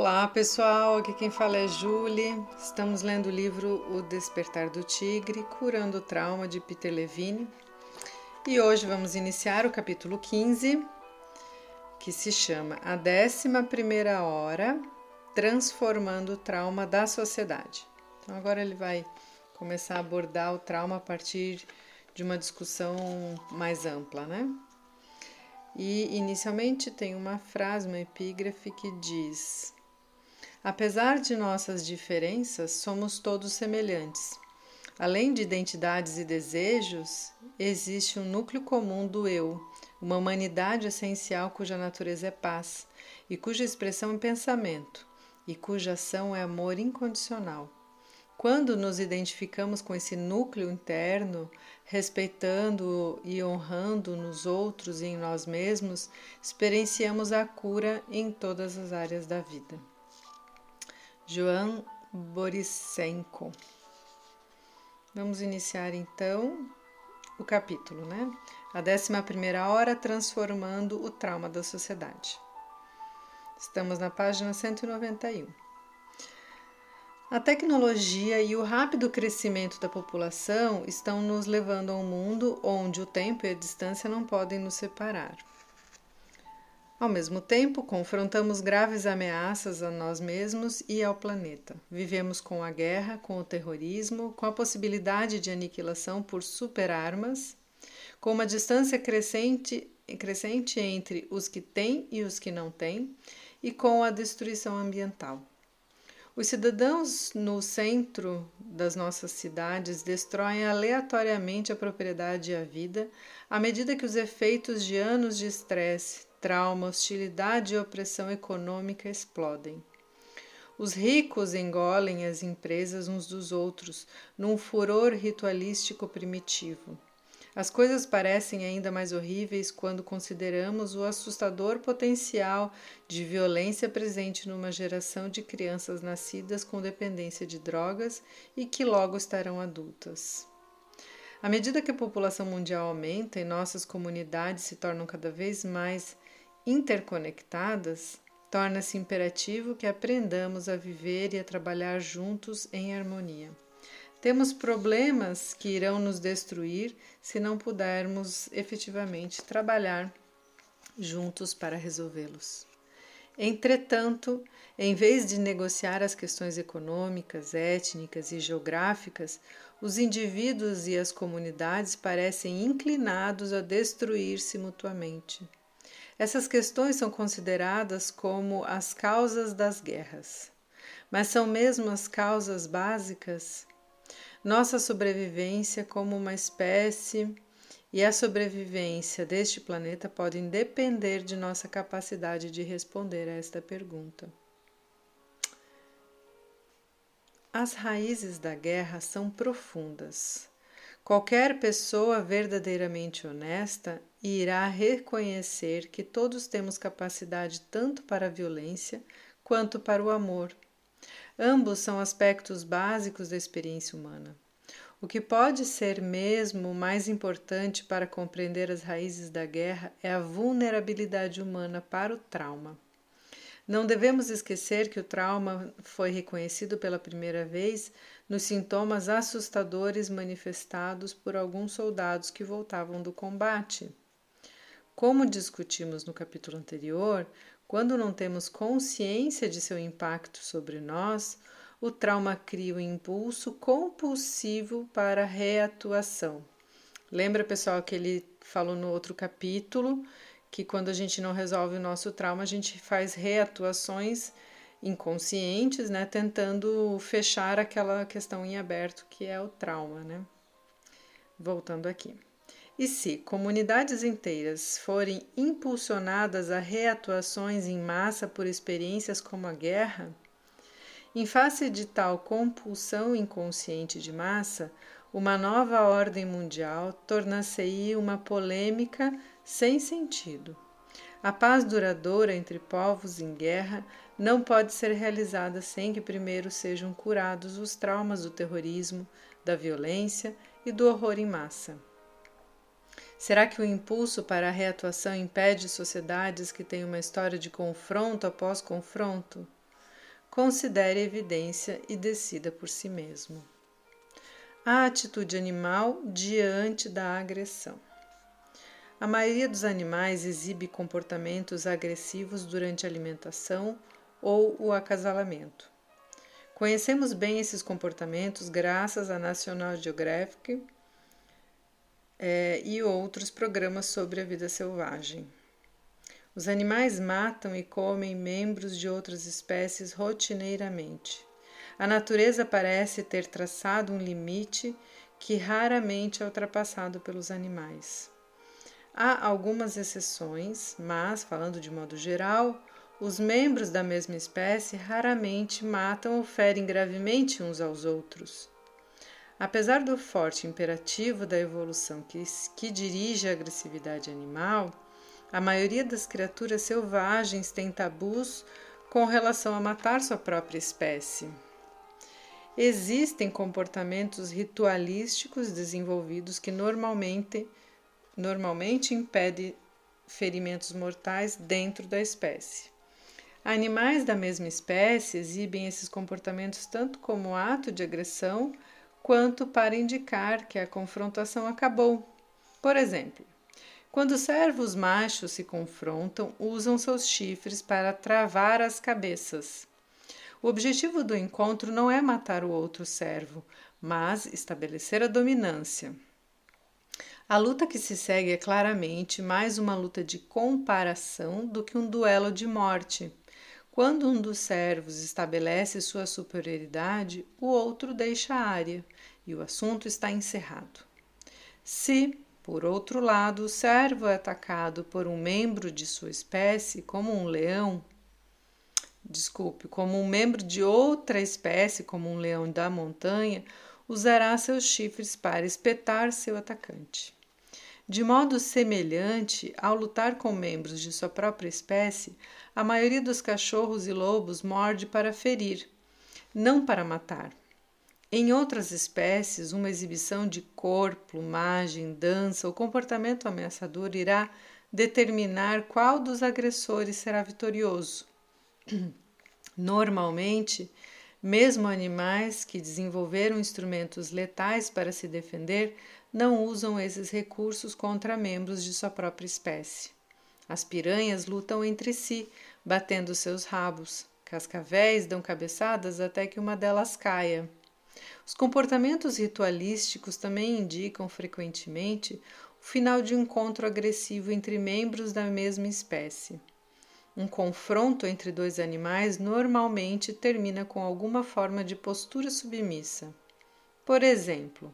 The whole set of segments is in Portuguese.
Olá pessoal, aqui quem fala é Julie. Estamos lendo o livro O Despertar do Tigre, Curando o Trauma de Peter Levine. E hoje vamos iniciar o capítulo 15, que se chama A Décima Primeira Hora, Transformando o Trauma da Sociedade. Então agora ele vai começar a abordar o trauma a partir de uma discussão mais ampla, né? E inicialmente tem uma frase, uma epígrafe que diz: Apesar de nossas diferenças, somos todos semelhantes. Além de identidades e desejos, existe um núcleo comum do eu, uma humanidade essencial cuja natureza é paz e cuja expressão é pensamento e cuja ação é amor incondicional. Quando nos identificamos com esse núcleo interno, respeitando e honrando nos outros e em nós mesmos, experienciamos a cura em todas as áreas da vida. Joan Borisenko. Vamos iniciar então o capítulo, né? A 11 primeira hora transformando o trauma da sociedade. Estamos na página 191. A tecnologia e o rápido crescimento da população estão nos levando a um mundo onde o tempo e a distância não podem nos separar. Ao mesmo tempo, confrontamos graves ameaças a nós mesmos e ao planeta. Vivemos com a guerra, com o terrorismo, com a possibilidade de aniquilação por superarmas, com uma distância crescente, crescente entre os que têm e os que não têm, e com a destruição ambiental. Os cidadãos no centro das nossas cidades destroem aleatoriamente a propriedade e a vida à medida que os efeitos de anos de estresse, trauma, hostilidade e opressão econômica explodem. Os ricos engolem as empresas uns dos outros num furor ritualístico primitivo. As coisas parecem ainda mais horríveis quando consideramos o assustador potencial de violência presente numa geração de crianças nascidas com dependência de drogas e que logo estarão adultas. À medida que a população mundial aumenta e nossas comunidades se tornam cada vez mais interconectadas, torna-se imperativo que aprendamos a viver e a trabalhar juntos em harmonia. Temos problemas que irão nos destruir se não pudermos efetivamente trabalhar juntos para resolvê-los. Entretanto, em vez de negociar as questões econômicas, étnicas e geográficas, os indivíduos e as comunidades parecem inclinados a destruir-se mutuamente. Essas questões são consideradas como as causas das guerras. Mas são mesmo as causas básicas? nossa sobrevivência como uma espécie e a sobrevivência deste planeta podem depender de nossa capacidade de responder a esta pergunta. As raízes da guerra são profundas. Qualquer pessoa verdadeiramente honesta irá reconhecer que todos temos capacidade tanto para a violência quanto para o amor Ambos são aspectos básicos da experiência humana. O que pode ser mesmo mais importante para compreender as raízes da guerra é a vulnerabilidade humana para o trauma. Não devemos esquecer que o trauma foi reconhecido pela primeira vez nos sintomas assustadores manifestados por alguns soldados que voltavam do combate. Como discutimos no capítulo anterior, quando não temos consciência de seu impacto sobre nós, o trauma cria o um impulso compulsivo para reatuação. Lembra, pessoal, que ele falou no outro capítulo que quando a gente não resolve o nosso trauma, a gente faz reatuações inconscientes, né, tentando fechar aquela questão em aberto que é o trauma, né? Voltando aqui. E se comunidades inteiras forem impulsionadas a reatuações em massa por experiências como a guerra, em face de tal compulsão inconsciente de massa, uma nova ordem mundial torna-se-ia uma polêmica sem sentido. A paz duradoura entre povos em guerra não pode ser realizada sem que primeiro sejam curados os traumas do terrorismo, da violência e do horror em massa. Será que o impulso para a reatuação impede sociedades que têm uma história de confronto após confronto? Considere a evidência e decida por si mesmo. A atitude animal diante da agressão. A maioria dos animais exibe comportamentos agressivos durante a alimentação ou o acasalamento. Conhecemos bem esses comportamentos graças à National Geographic é, e outros programas sobre a vida selvagem. Os animais matam e comem membros de outras espécies rotineiramente. A natureza parece ter traçado um limite que raramente é ultrapassado pelos animais. Há algumas exceções, mas, falando de modo geral, os membros da mesma espécie raramente matam ou ferem gravemente uns aos outros. Apesar do forte imperativo da evolução que, que dirige a agressividade animal, a maioria das criaturas selvagens tem tabus com relação a matar sua própria espécie. Existem comportamentos ritualísticos desenvolvidos que normalmente, normalmente impedem ferimentos mortais dentro da espécie. Animais da mesma espécie exibem esses comportamentos tanto como ato de agressão quanto para indicar que a confrontação acabou. Por exemplo, quando servos machos se confrontam, usam seus chifres para travar as cabeças. O objetivo do encontro não é matar o outro servo, mas estabelecer a dominância. A luta que se segue é claramente mais uma luta de comparação do que um duelo de morte. Quando um dos servos estabelece sua superioridade, o outro deixa a área e o assunto está encerrado. Se, por outro lado, o servo é atacado por um membro de sua espécie, como um leão, desculpe, como um membro de outra espécie, como um leão da montanha, usará seus chifres para espetar seu atacante. De modo semelhante, ao lutar com membros de sua própria espécie, a maioria dos cachorros e lobos morde para ferir, não para matar. Em outras espécies, uma exibição de cor, plumagem, dança ou comportamento ameaçador irá determinar qual dos agressores será vitorioso. Normalmente, mesmo animais que desenvolveram instrumentos letais para se defender não usam esses recursos contra membros de sua própria espécie. As piranhas lutam entre si, batendo seus rabos. Cascavéis dão cabeçadas até que uma delas caia. Os comportamentos ritualísticos também indicam frequentemente o final de um encontro agressivo entre membros da mesma espécie. Um confronto entre dois animais normalmente termina com alguma forma de postura submissa. Por exemplo,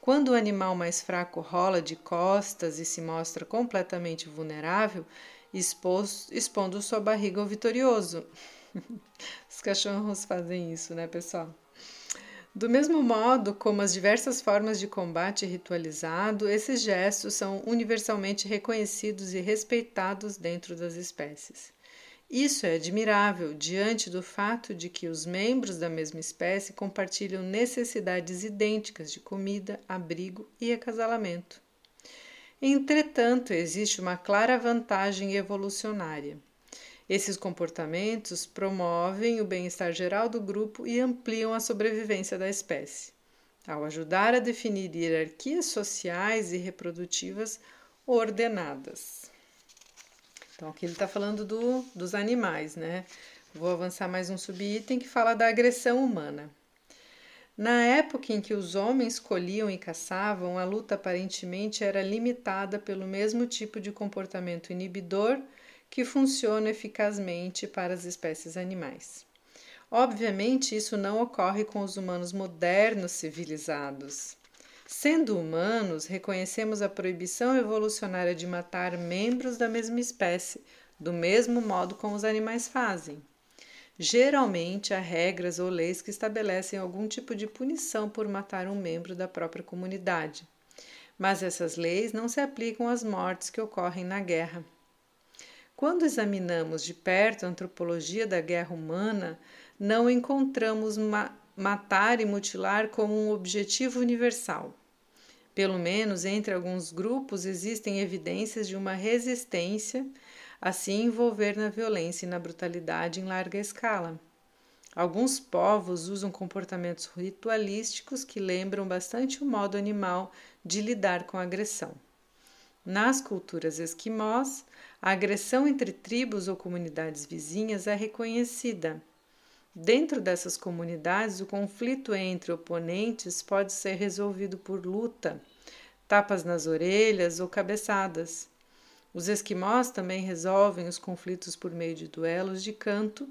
quando o animal mais fraco rola de costas e se mostra completamente vulnerável, expondo sua barriga ao vitorioso. Os cachorros fazem isso, né, pessoal? Do mesmo modo como as diversas formas de combate ritualizado, esses gestos são universalmente reconhecidos e respeitados dentro das espécies. Isso é admirável diante do fato de que os membros da mesma espécie compartilham necessidades idênticas de comida, abrigo e acasalamento. Entretanto, existe uma clara vantagem evolucionária. Esses comportamentos promovem o bem-estar geral do grupo e ampliam a sobrevivência da espécie, ao ajudar a definir hierarquias sociais e reprodutivas ordenadas. Então, aqui ele está falando do, dos animais, né? Vou avançar mais um subitem que fala da agressão humana. Na época em que os homens colhiam e caçavam, a luta aparentemente era limitada pelo mesmo tipo de comportamento inibidor que funciona eficazmente para as espécies animais. Obviamente, isso não ocorre com os humanos modernos civilizados. Sendo humanos, reconhecemos a proibição evolucionária de matar membros da mesma espécie, do mesmo modo como os animais fazem. Geralmente, há regras ou leis que estabelecem algum tipo de punição por matar um membro da própria comunidade. Mas essas leis não se aplicam às mortes que ocorrem na guerra. Quando examinamos de perto a antropologia da guerra humana, não encontramos ma matar e mutilar como um objetivo universal. Pelo menos entre alguns grupos existem evidências de uma resistência a se envolver na violência e na brutalidade em larga escala. Alguns povos usam comportamentos ritualísticos que lembram bastante o modo animal de lidar com a agressão. Nas culturas esquimós, a agressão entre tribos ou comunidades vizinhas é reconhecida. Dentro dessas comunidades, o conflito entre oponentes pode ser resolvido por luta, tapas nas orelhas ou cabeçadas. Os esquimós também resolvem os conflitos por meio de duelos de canto,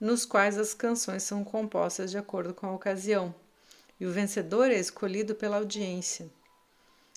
nos quais as canções são compostas de acordo com a ocasião, e o vencedor é escolhido pela audiência.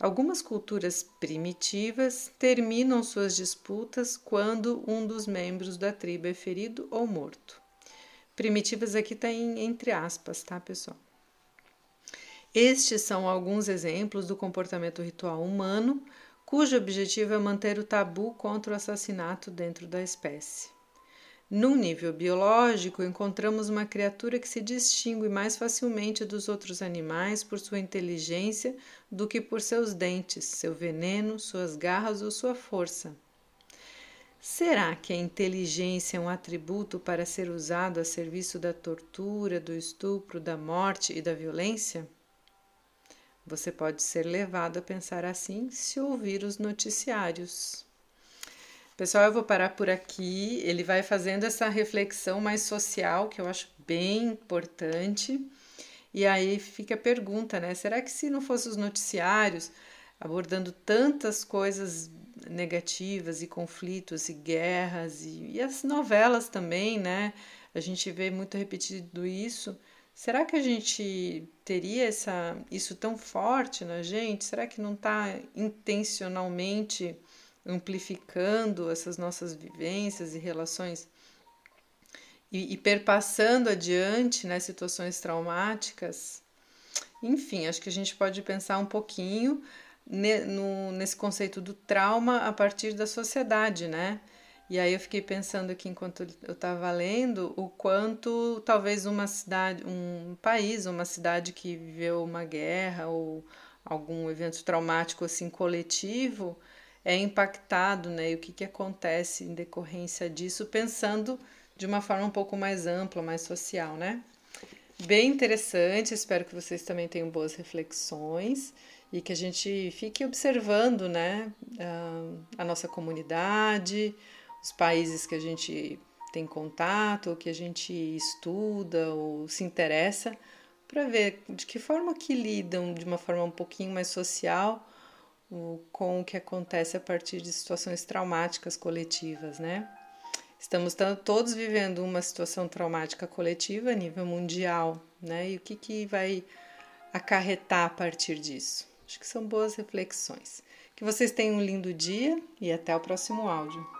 Algumas culturas primitivas terminam suas disputas quando um dos membros da tribo é ferido ou morto. Primitivas aqui está entre aspas, tá, pessoal? Estes são alguns exemplos do comportamento ritual humano, cujo objetivo é manter o tabu contra o assassinato dentro da espécie. Num nível biológico, encontramos uma criatura que se distingue mais facilmente dos outros animais por sua inteligência do que por seus dentes, seu veneno, suas garras ou sua força. Será que a inteligência é um atributo para ser usado a serviço da tortura, do estupro, da morte e da violência? Você pode ser levado a pensar assim se ouvir os noticiários. Pessoal, eu vou parar por aqui. Ele vai fazendo essa reflexão mais social, que eu acho bem importante. E aí fica a pergunta, né? Será que se não fossem os noticiários abordando tantas coisas negativas e conflitos e guerras e, e as novelas também, né? A gente vê muito repetido isso. Será que a gente teria essa, isso tão forte na gente? Será que não está intencionalmente amplificando essas nossas vivências e relações e, e perpassando adiante né, situações traumáticas. Enfim, acho que a gente pode pensar um pouquinho ne, no, nesse conceito do trauma a partir da sociedade, né? E aí eu fiquei pensando aqui enquanto eu estava lendo o quanto talvez uma cidade, um país, uma cidade que viveu uma guerra ou algum evento traumático assim coletivo, é impactado, né? E o que, que acontece em decorrência disso, pensando de uma forma um pouco mais ampla, mais social, né? Bem interessante, espero que vocês também tenham boas reflexões e que a gente fique observando, né, a nossa comunidade, os países que a gente tem contato, ou que a gente estuda ou se interessa, para ver de que forma que lidam de uma forma um pouquinho mais social com o que acontece a partir de situações traumáticas coletivas, né? Estamos todos vivendo uma situação traumática coletiva a nível mundial, né? E o que, que vai acarretar a partir disso? Acho que são boas reflexões. Que vocês tenham um lindo dia e até o próximo áudio.